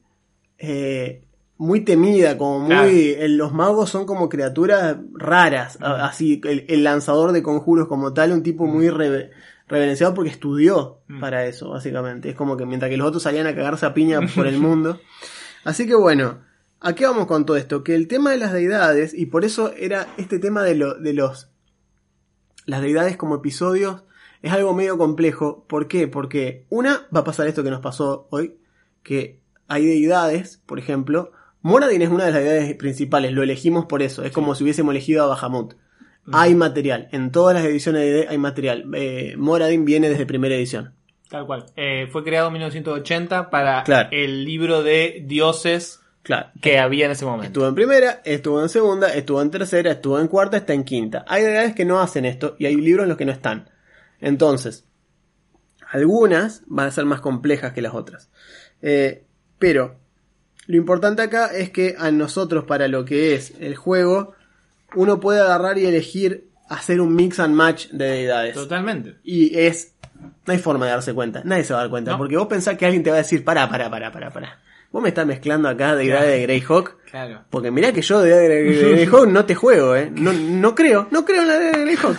eh, muy temida, como muy, Claro. los magos son como criaturas raras, así, el, el lanzador de conjuros como tal, un tipo muy reve- reverenciado porque estudió Mm. para eso, básicamente. Es como que mientras que los otros salían a cagarse a piña por el mundo. Así que bueno, ¿a qué vamos con todo esto? Que el tema de las deidades, y por eso era este tema de, lo, de los las deidades como episodios es algo medio complejo. ¿Por qué? Porque una va a pasar esto que nos pasó hoy, que hay deidades, por ejemplo, Moradin es una de las deidades principales, lo elegimos por eso, es como si hubiésemos elegido a Bahamut. Hay material, en todas las ediciones de hay material. Eh, Moradin viene desde primera edición. Tal cual. Eh, fue creado en 1980 para Claro. el libro de dioses Claro. que había en ese momento. Estuvo en primera, estuvo en segunda, estuvo en tercera, estuvo en cuarta, está en quinta. Hay deidades que no hacen esto y hay libros en los que no están. Entonces, algunas van a ser más complejas que las otras. Eh, pero lo importante acá es que a nosotros para lo que es el juego, uno puede agarrar y elegir hacer un mix and match de deidades. Totalmente. Y es. No hay forma de darse cuenta. Nadie se va a dar cuenta. No. Porque vos pensás que alguien te va a decir, pará, pará, pará, pará, pará. Vos me estás mezclando acá deidades Claro. de Greyhawk. Claro. Porque mirá que yo de, de, de Greyhawk no te juego, eh. No, no creo, no creo en la de Greyhawk.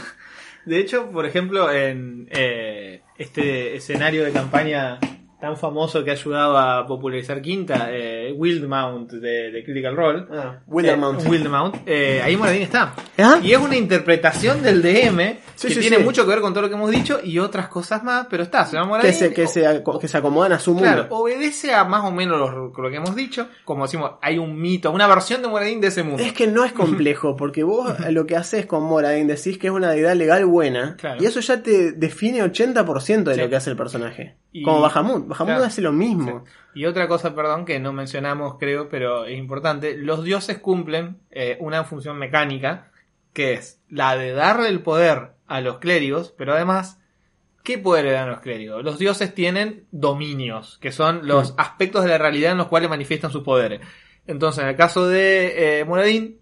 De hecho, por ejemplo, en eh, este escenario de campaña tan famoso que ha ayudado a popularizar Quinta, eh, Wildmount de, de Critical Role. Ah, Wildermount. Eh, Wildmount. Eh, ahí Moradín está. ¿Ah? Y es una interpretación del DM Sí, que sí, tiene sí. mucho que ver con todo lo que hemos dicho y otras cosas más, pero está, se llama Que Moradín. se, que, se, que se acomodan a su mundo. Claro, obedece a más o menos lo, lo que hemos dicho. Como decimos, hay un mito, una versión de Moradín de ese mundo. Es que no es complejo, porque vos lo que haces con Moradin decís que es una deidad legal buena, Claro. y eso ya te define 80% de lo que hace el personaje. Y- Como Bahamut. Bahamut claro. hace lo mismo. Y otra cosa, perdón, que no mencionamos, creo, pero es importante, los dioses cumplen eh, una función mecánica, que es la de darle el poder a los clérigos, pero además, ¿qué poder le dan a los clérigos? Los dioses tienen dominios, que son los aspectos de la realidad en los cuales manifiestan sus poderes. Entonces, en el caso de eh, Muradin,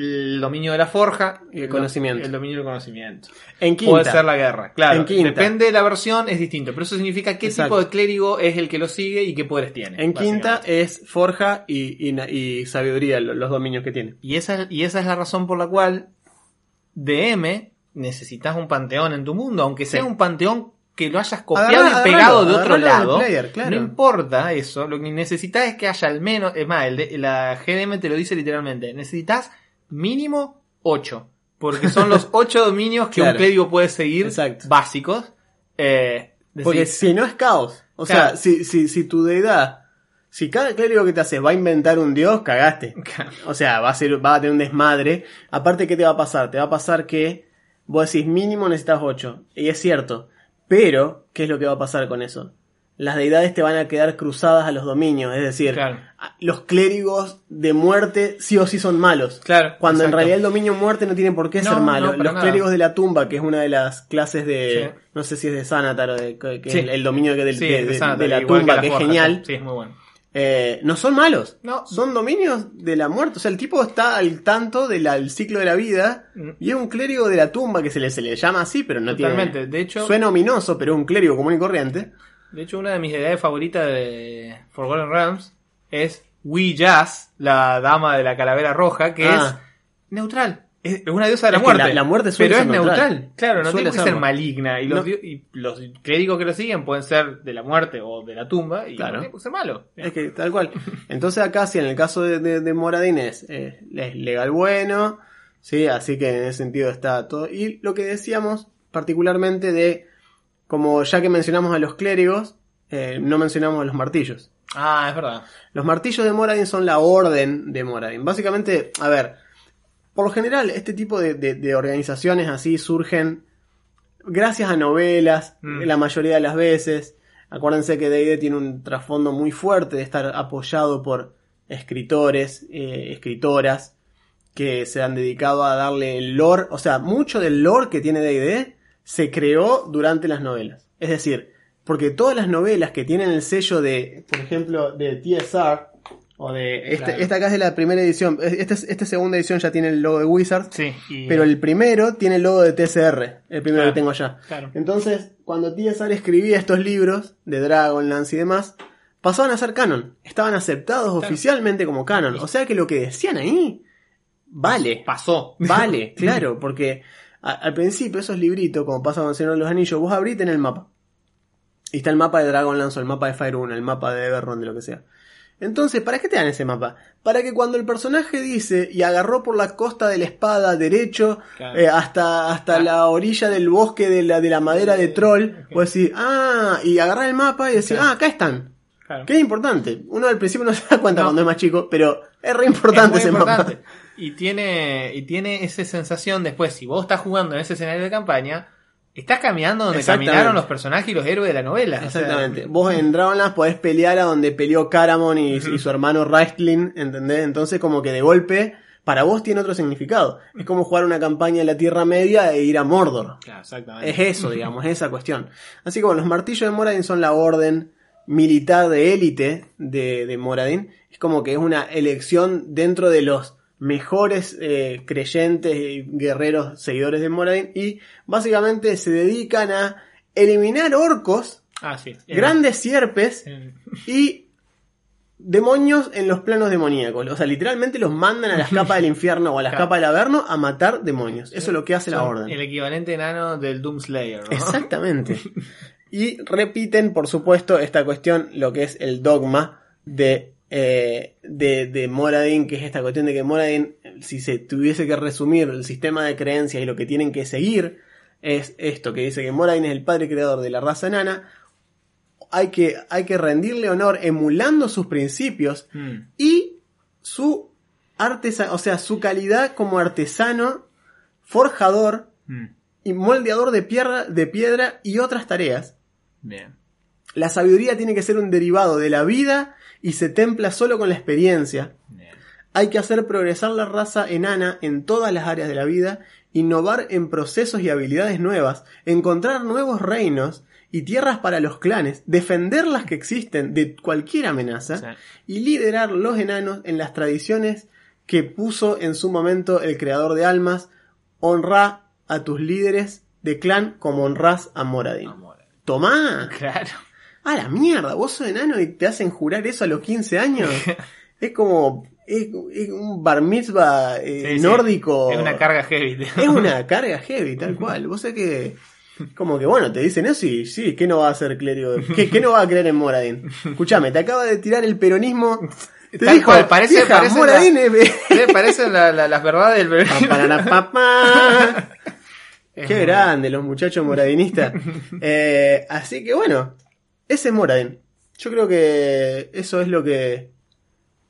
el dominio de la forja Y el conocimiento. El dominio del conocimiento. En quinta. Puede ser la guerra, claro. En quinta. Depende de la versión, es distinto. Pero eso significa qué Exacto. tipo de clérigo es el que lo sigue y qué poderes tiene. En quinta es forja y, y na- y sabiduría, lo- los dominios que tiene. Y esa, y esa es la razón por la cual DM necesitas un panteón en tu mundo, aunque sea Sí. un panteón que lo hayas copiado y pegado de otro lado. del player, claro. No importa eso, lo que necesitas es que haya al menos, es más, el de- la GDM te lo dice literalmente, necesitas mínimo 8, porque son los 8 dominios que un clérigo puede seguir Exacto. básicos. Eh, Porque si no es caos. O Claro. sea, si, si, si tu deidad, si cada clérigo que te haces va a inventar un dios, cagaste. O sea, va a ser, va a tener un desmadre. Aparte, ¿qué te va a pasar? Te va a pasar que vos decís mínimo necesitas 8. Y es cierto. Pero, ¿qué es lo que va a pasar con eso? Las deidades te van a quedar cruzadas a los dominios. Es decir, Claro. los clérigos de muerte sí o sí son malos. Claro, Cuando en realidad el dominio muerte no tiene por qué No, ser malo. no, los nada. clérigos de la tumba, que es una de las clases de. Sí. No sé si es de Sanatar o de. que es Sí. el, el dominio del- Sí, de, es de de- Sanatar, de la tumba, que, es genial. Sí, es muy bueno. Eh, no son malos. No. Son dominios de la muerte. O sea, el tipo está al tanto del ciclo de la vida. Mm. Y es un clérigo de la tumba que se le, se le llama así, pero no Totalmente. tiene. De hecho, Suena ominoso, pero es un clérigo común y corriente. De hecho, una de mis deidades favoritas de Forgotten Realms es Wee Jazz, la dama de la calavera roja, que Ah. es neutral. Es una diosa de la Es muerte. la- la muerte suele pero ser es neutral. neutral. Claro, no tiene que ser maligna. Y los, No. y los clérigos que lo siguen pueden ser de la muerte o de la tumba. Y Claro. no tiene que ser malo. Es que tal cual. Entonces acá sí, en el caso de, de, de Moradin es, eh, es legal bueno, sí, así que en ese sentido está todo. Y lo que decíamos particularmente de, como ya que mencionamos a los clérigos, eh, no mencionamos a los martillos. Ah, es verdad. Los martillos de Moradin son la orden de Moradin. Básicamente, a ver, por lo general este tipo de, de- de organizaciones así surgen gracias a novelas, Mm. la mayoría de las veces. Acuérdense que D&D tiene un trasfondo muy fuerte de estar apoyado por escritores, eh, escritoras, que se han dedicado a darle el lore, o sea, mucho del lore que tiene D&D se creó durante las novelas. Es decir, porque todas las novelas que tienen el sello de, por ejemplo, de TSR, o de, este- Claro. esta acá es de la primera edición, esta, esta segunda edición ya tiene el logo de Wizards, Sí. y- pero el primero tiene el logo de TCR, el primero Claro. que tengo allá. Claro. Entonces, cuando TSR escribía estos libros de Dragonlance y demás, pasaban a ser canon. Estaban aceptados oficialmente como canon. O sea que lo que decían ahí, vale. Pasó. Vale, claro, porque a- al principio esos libritos, como pasa con el Señor de los Anillos, vos abrís en el mapa. Y está el mapa de Dragonlance o el mapa de Fire 1, el mapa de Everron, de lo que sea. Entonces, ¿para qué te dan ese mapa? Para que cuando el personaje dice y agarró por la costa de la espada derecho Claro. eh, hasta, hasta Ah. la orilla del bosque de la, de la madera de troll, vos decís, ah, y agarrar el mapa y decir, Claro. ah, acá están. Claro. Que es importante. Uno al principio no se da cuenta No. cuando es más chico, pero es re importante Es ese importante. mapa. Y tiene, y tiene esa sensación después, si vos estás jugando en ese escenario de campaña, estás caminando donde caminaron los personajes y los héroes de la novela. O sea, Exactamente. Vos en Dragonlance podés pelear a donde peleó Caramon y, y su hermano Raistlin, ¿entendés? Entonces como que de golpe, para vos tiene otro significado. Es como jugar una campaña en la Tierra Media e ir a Mordor. Claro, exactamente. Es eso, digamos, es esa cuestión. Así que bueno, los martillos de Moradin son la orden militar de élite de, de Moradin. Es como que es una elección dentro de los mejores eh, creyentes y guerreros seguidores de Moradin. Y básicamente se dedican a eliminar orcos, Ah, sí. grandes sierpes En- y demonios en los planos demoníacos. O sea, literalmente los mandan a las capas del infierno o a las Claro. capas del averno a matar demonios. Eso es lo que hace la orden. El equivalente enano del Doom Slayer, ¿no? Exactamente. Y repiten, por supuesto, esta cuestión, lo que es el dogma de, eh, de, de Moradin, que es esta cuestión de que Moradin, si se tuviese que resumir el sistema de creencias y lo que tienen que seguir, es esto, que dice que Moradin es el padre creador de la raza enana, hay que, hay que rendirle honor emulando sus principios Mm. y su artesa, o sea, su calidad como artesano, forjador Mm. y moldeador de piedra, de piedra y otras tareas. Bien. La sabiduría tiene que ser un derivado de la vida y se templa solo con la experiencia. Hay que hacer progresar la raza enana en todas las áreas de la vida, innovar en procesos y habilidades nuevas, encontrar nuevos reinos y tierras para los clanes, defender las que existen de cualquier amenaza Sí. y liderar los enanos en las tradiciones que puso en su momento el creador de almas. Honra a tus líderes de clan como honrás a Moradin. Amor. Tomá. Claro. A la mierda, vos sos enano y te hacen jurar eso a los 15 años. es como es, es un bar mitzvah eh, Sí, sí. nórdico. Es una carga heavy. Es una carga heavy, tal cual. Vos sabés que. Como que bueno, te dicen eso y sí, ¿qué no va a hacer clérigo? ¿Qué, qué no va a creer en Moradin? Escuchame, te acaba de tirar el peronismo. Te Tal dijo, cual, parece- "Vieja, parece Moradin la- la- las verdades del Pa, para, pa, pa. Es Qué grande, los muchachos moradinistas. Eh, así que bueno, ese es Moradin. Yo creo que eso es lo que.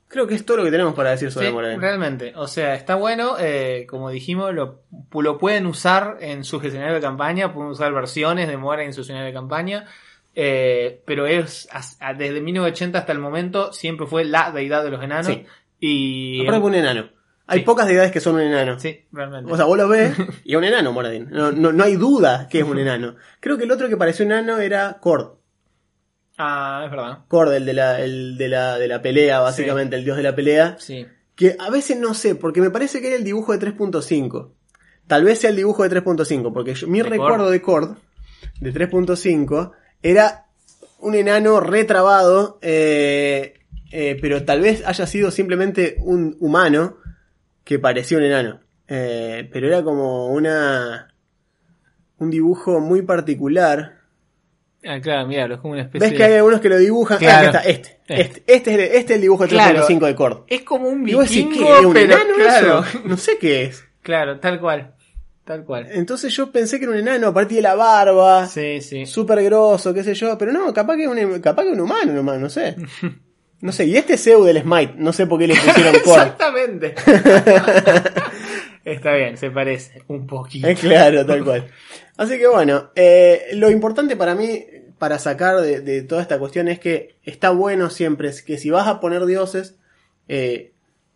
Creo que es todo lo que tenemos para decir sobre Sí, Moradin. realmente. O sea, está bueno, eh, como dijimos, lo, lo pueden usar en sus escenarios de campaña, pueden usar versiones de Mora en su escenario de campaña, eh, pero es desde 1980 hasta el momento siempre fue la deidad de los enanos. Sí. Y Aparte un enano. Hay Sí. pocas deidades que son un enano. sí, realmente. O sea, vos lo ves y es un enano Moradin. No, no, no hay duda que es un enano. Creo que el otro que pareció enano era Cord. Ah, es verdad. Cord, el de la, el de la, de la pelea, básicamente, el dios de la pelea. Sí. Que a veces no sé, porque me parece que era el dibujo de 3.5. Tal vez sea el dibujo de 3.5, porque yo- mi ¿De recuerdo Cord? de Cord, de 3.5, era un enano retrabado, eh, eh, pero tal vez haya sido simplemente un humano que parecía un enano. Eh, pero era como una... un dibujo muy particular. Ah, claro, mira, es como una especie ¿Ves que hay algunos que lo dibujan? Ah, Claro. acá está, este. Este. Este, este, es, el, este es el dibujo de Claro. 3.5 de Cord. Es como un Y vos decís, vikingo, ¿qué? ¿Es un pero enano claro, eso? No sé qué es. claro, tal cual, tal cual. Entonces yo pensé que era un enano a partir de la barba, Sí, sí. súper grosso, qué sé yo, pero no, capaz que es un, capaz que un humano nomás, no sé. No sé, y este es Zeus del Smite, no sé por qué le pusieron Cord. Exactamente. Está bien, se parece un poquito. Es claro, tal cual. Así que bueno, eh, lo importante para mí, para sacar de, toda esta cuestión es que está bueno siempre, que si vas a poner dioses, eh,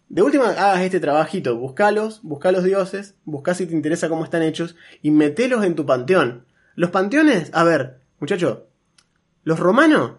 de última hagas este trabajito, buscalos, busca los dioses, busca si te interesa cómo están hechos y metelos en tu panteón. Los panteones, a ver, muchacho, los romanos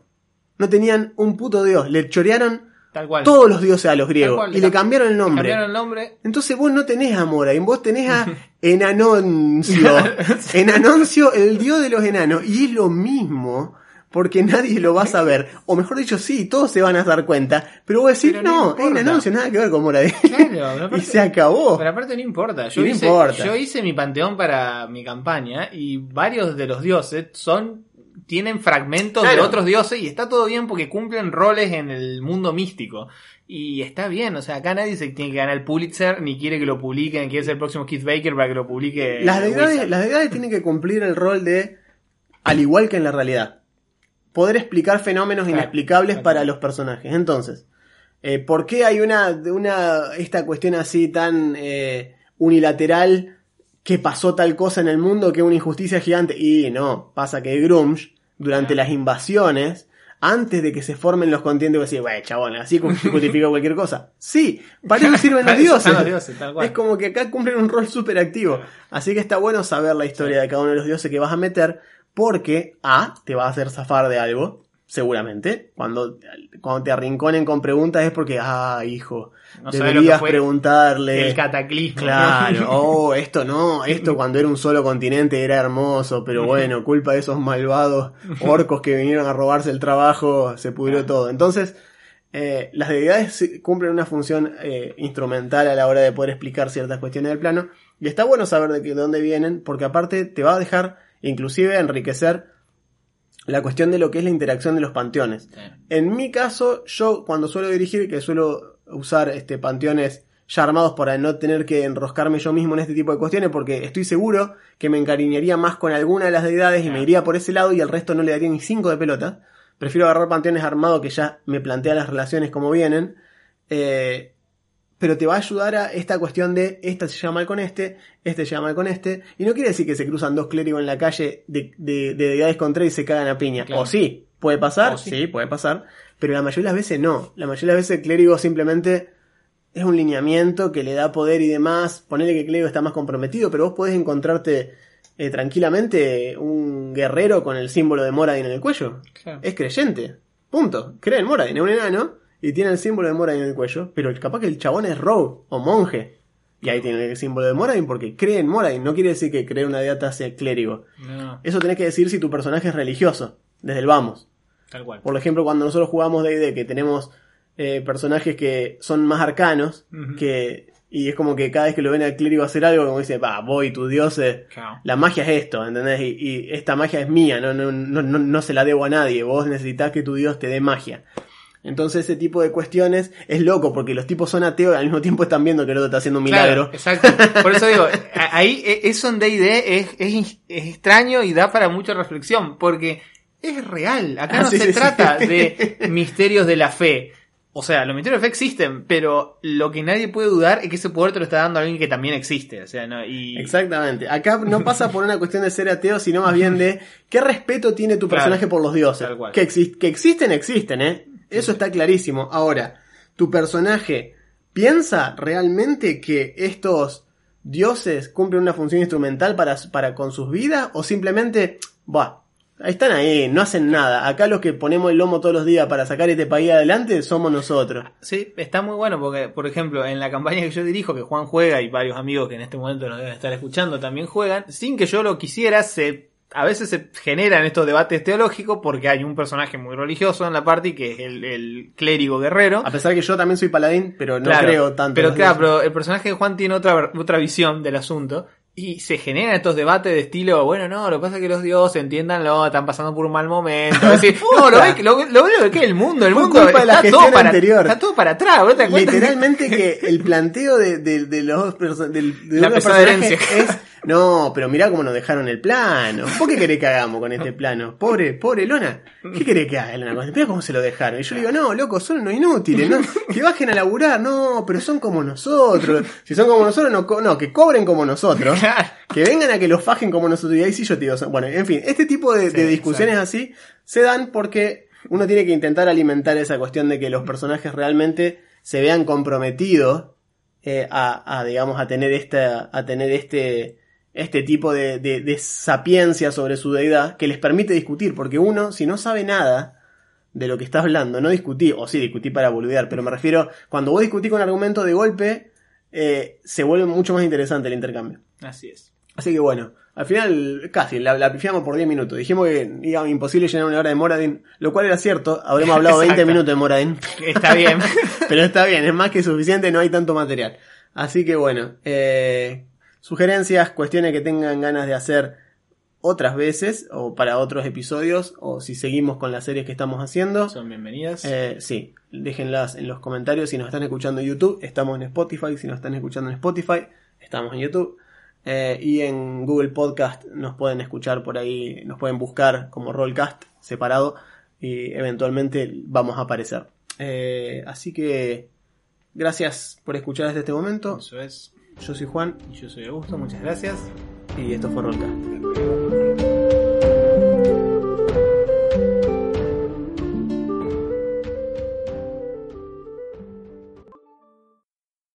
no tenían un puto dios, le chorearon Tal cual. todos los dioses a los griegos cual, y le le cambiaron el nombre. Cambiaron el nombre. Entonces vos no tenés a Moradin, vos tenés a Enanoncio. Enanoncio, el dios de los enanos. Y es lo mismo, porque nadie lo va a saber. O mejor dicho, sí, todos se van a dar cuenta. Pero vos decís, Pero no no, Enanoncio, nada que ver con Moradin. Claro, pero y aparte- se acabó. Pero aparte no importa. Yo, no hice, importa. yo hice mi panteón para mi campaña y varios de los dioses son tienen fragmentos de Claro. otros dioses y está todo bien porque cumplen roles en el mundo místico. Y está bien, o sea, acá nadie se tiene que ganar el Pulitzer, ni quiere que lo publiquen, quiere ser el próximo Keith Baker para que lo publique. Las deidades, las deidades tienen que cumplir el rol de, al igual que en la realidad, poder explicar fenómenos Claro, inexplicables claro. para los personajes. Entonces, eh, ¿por qué hay una, una esta cuestión así tan eh, unilateral que pasó tal cosa en el mundo que una injusticia gigante? Y no, pasa que Grunge, durante las invasiones, antes de que se formen los continentes, decía, wey, chabón, así como justifica cualquier cosa. Sí, para eso sirven los dioses. están los dioses, tal cual. Es como que acá cumplen un rol súper activo. Así que está bueno saber la historia de cada uno de los dioses que vas a meter, porque A, te va a hacer zafar de algo, seguramente. Cuando, cuando te arrinconen con preguntas es porque, ah, hijo, No deberías fue preguntarle. El cataclismo. Claro, oh, esto no, esto cuando era un solo continente era hermoso, pero bueno, culpa de esos malvados orcos que vinieron a robarse el trabajo, se pudrió todo. Entonces, eh, las deidades cumplen una función eh, instrumental a la hora de poder explicar ciertas cuestiones del plano, y está bueno saber de, de dónde vienen, porque aparte te va a dejar, inclusive, enriquecer la cuestión de lo que es la interacción de los panteones. En mi caso, yo cuando suelo dirigir, que suelo usar este panteones ya armados para no tener que enroscarme yo mismo en este tipo de cuestiones, porque estoy seguro que me encariñaría más con alguna de las deidades y me iría por ese lado y el resto no le daría ni cinco de pelota. Prefiero agarrar panteones armados que ya me plantea las relaciones como vienen. Eh, pero te va a ayudar a esta cuestión de esta se llama mal con este, este se llama mal con este. Y no quiere decir que se cruzan dos clérigos en la calle de, de, de deidades contra y se cagan a piña. Claro. O sí, puede pasar, O sí. sí. puede pasar. Pero la mayoría de las veces no. La mayoría de las veces el clérigo simplemente es un lineamiento que le da poder y demás. Ponele que el clérigo está más comprometido, pero vos podés encontrarte eh, tranquilamente un guerrero con el símbolo de Moradin en el cuello. Claro. Es creyente. Punto. Cree en Moradin, es un enano y tiene el símbolo de Moradin en el cuello. Pero capaz que el chabón es rogue o monje. Y ahí tiene el símbolo de Moradin porque cree en Moradin. No quiere decir que cree una deidad sea clérigo. No, Eso tenés que decir si tu personaje es religioso. Desde el vamos. Tal cual. Por ejemplo, cuando nosotros jugamos D&D, que tenemos eh, personajes que son más arcanos, que y es como que cada vez que lo ven al clérigo hacer algo, como dice, va, voy, tu dios es... Claro. La magia es esto, ¿entendés? Y, y esta magia es mía, no, no, no, no, no se la debo a nadie, vos necesitas que tu dios te dé magia. Entonces ese tipo de cuestiones es loco, porque los tipos son ateos y al mismo tiempo están viendo que el otro está haciendo un milagro. Claro, exacto. Por eso digo, ahí eh, eso en D&D es, es, es extraño y da para mucha reflexión, porque es real. Acá Ah, no sí, se sí, sí. trata de misterios de la fe. O sea, los misterios de fe existen, pero lo que nadie puede dudar es que ese poder te lo está dando alguien que también existe. O sea, no, y Exactamente. Acá no pasa por una cuestión de ser ateo, sino más bien de qué respeto tiene tu Claro. personaje por los dioses. Tal cual. Que, que existen, existen, ¿eh? Eso está clarísimo. Ahora, ¿tu personaje piensa realmente que estos dioses cumplen una función instrumental para, para con sus vidas? ¿O simplemente, bah, están ahí, no hacen nada? Acá los que ponemos el lomo todos los días para sacar este país adelante somos nosotros. Sí, está muy bueno porque, por ejemplo, en la campaña que yo dirijo, que Juan juega y varios amigos que en este momento nos deben estar escuchando también juegan, sin que yo lo quisiera, se, a veces se generan estos debates teológicos porque hay un personaje muy religioso en la party que es el, el clérigo guerrero. A pesar que yo también soy paladín, pero no Claro, creo tanto. Pero claro, pero el personaje de Juan tiene otra, otra visión del asunto. Y se generan estos debates de estilo, bueno, no, lo que pasa es que los dioses, entiéndanlo, están pasando por un mal momento. Es decir, no, lo ve, lo, lo veo que el mundo, el mundo de la está, todo para, anterior. está todo para atrás, ¿no te? Literalmente que el planteo de, de, de los del, de La herencia. es no, pero mirá cómo nos dejaron el plano. ¿Por qué querés que hagamos con este plano? Pobre, pobre Lona. ¿Qué querés que haga, Lona? Mirá cómo se lo dejaron. Y yo le digo, no, loco, son unos inútiles, ¿no? Que bajen a laburar, no, pero son como nosotros. Si son como nosotros, no, co- no que cobren como nosotros. Que vengan a que los fajen como nosotros. Y ahí sí yo te digo, son- bueno, en fin, este tipo de, Sí, de discusiones así se dan porque uno tiene que intentar alimentar esa cuestión de que los personajes realmente se vean comprometidos eh, a, a, digamos, a tener esta, a tener este, este tipo de, de, de sapiencia sobre su deidad que les permite discutir, porque uno, si no sabe nada de lo que está hablando, no discutir, o sí, discutir para boludear, pero me refiero, cuando vos discutís con argumento de golpe, eh, se vuelve mucho más interesante el intercambio. Así es. Así que bueno, al final casi la, la pifiamos por 10 minutos. Dijimos que era imposible llenar una hora de Moradin, lo cual era cierto. Habremos hablado 20 Exacto. minutos de Moradin. Está bien. Pero está bien, es más que suficiente, no hay tanto material. Así que bueno, eh, sugerencias, cuestiones que tengan ganas de hacer otras veces o para otros episodios o si seguimos con las series que estamos haciendo. Son bienvenidas. Eh, sí, déjenlas en los comentarios si nos están escuchando en YouTube, estamos en Spotify, si nos están escuchando en Spotify, estamos en YouTube. Eh, y en Google Podcast nos pueden escuchar por ahí, nos pueden buscar como Rollcast separado y eventualmente vamos a aparecer. Eh, así que gracias por escuchar desde este momento. Eso es. Yo soy Juan Yo soy Augusto, muchas gracias. y esto fue Rollcast.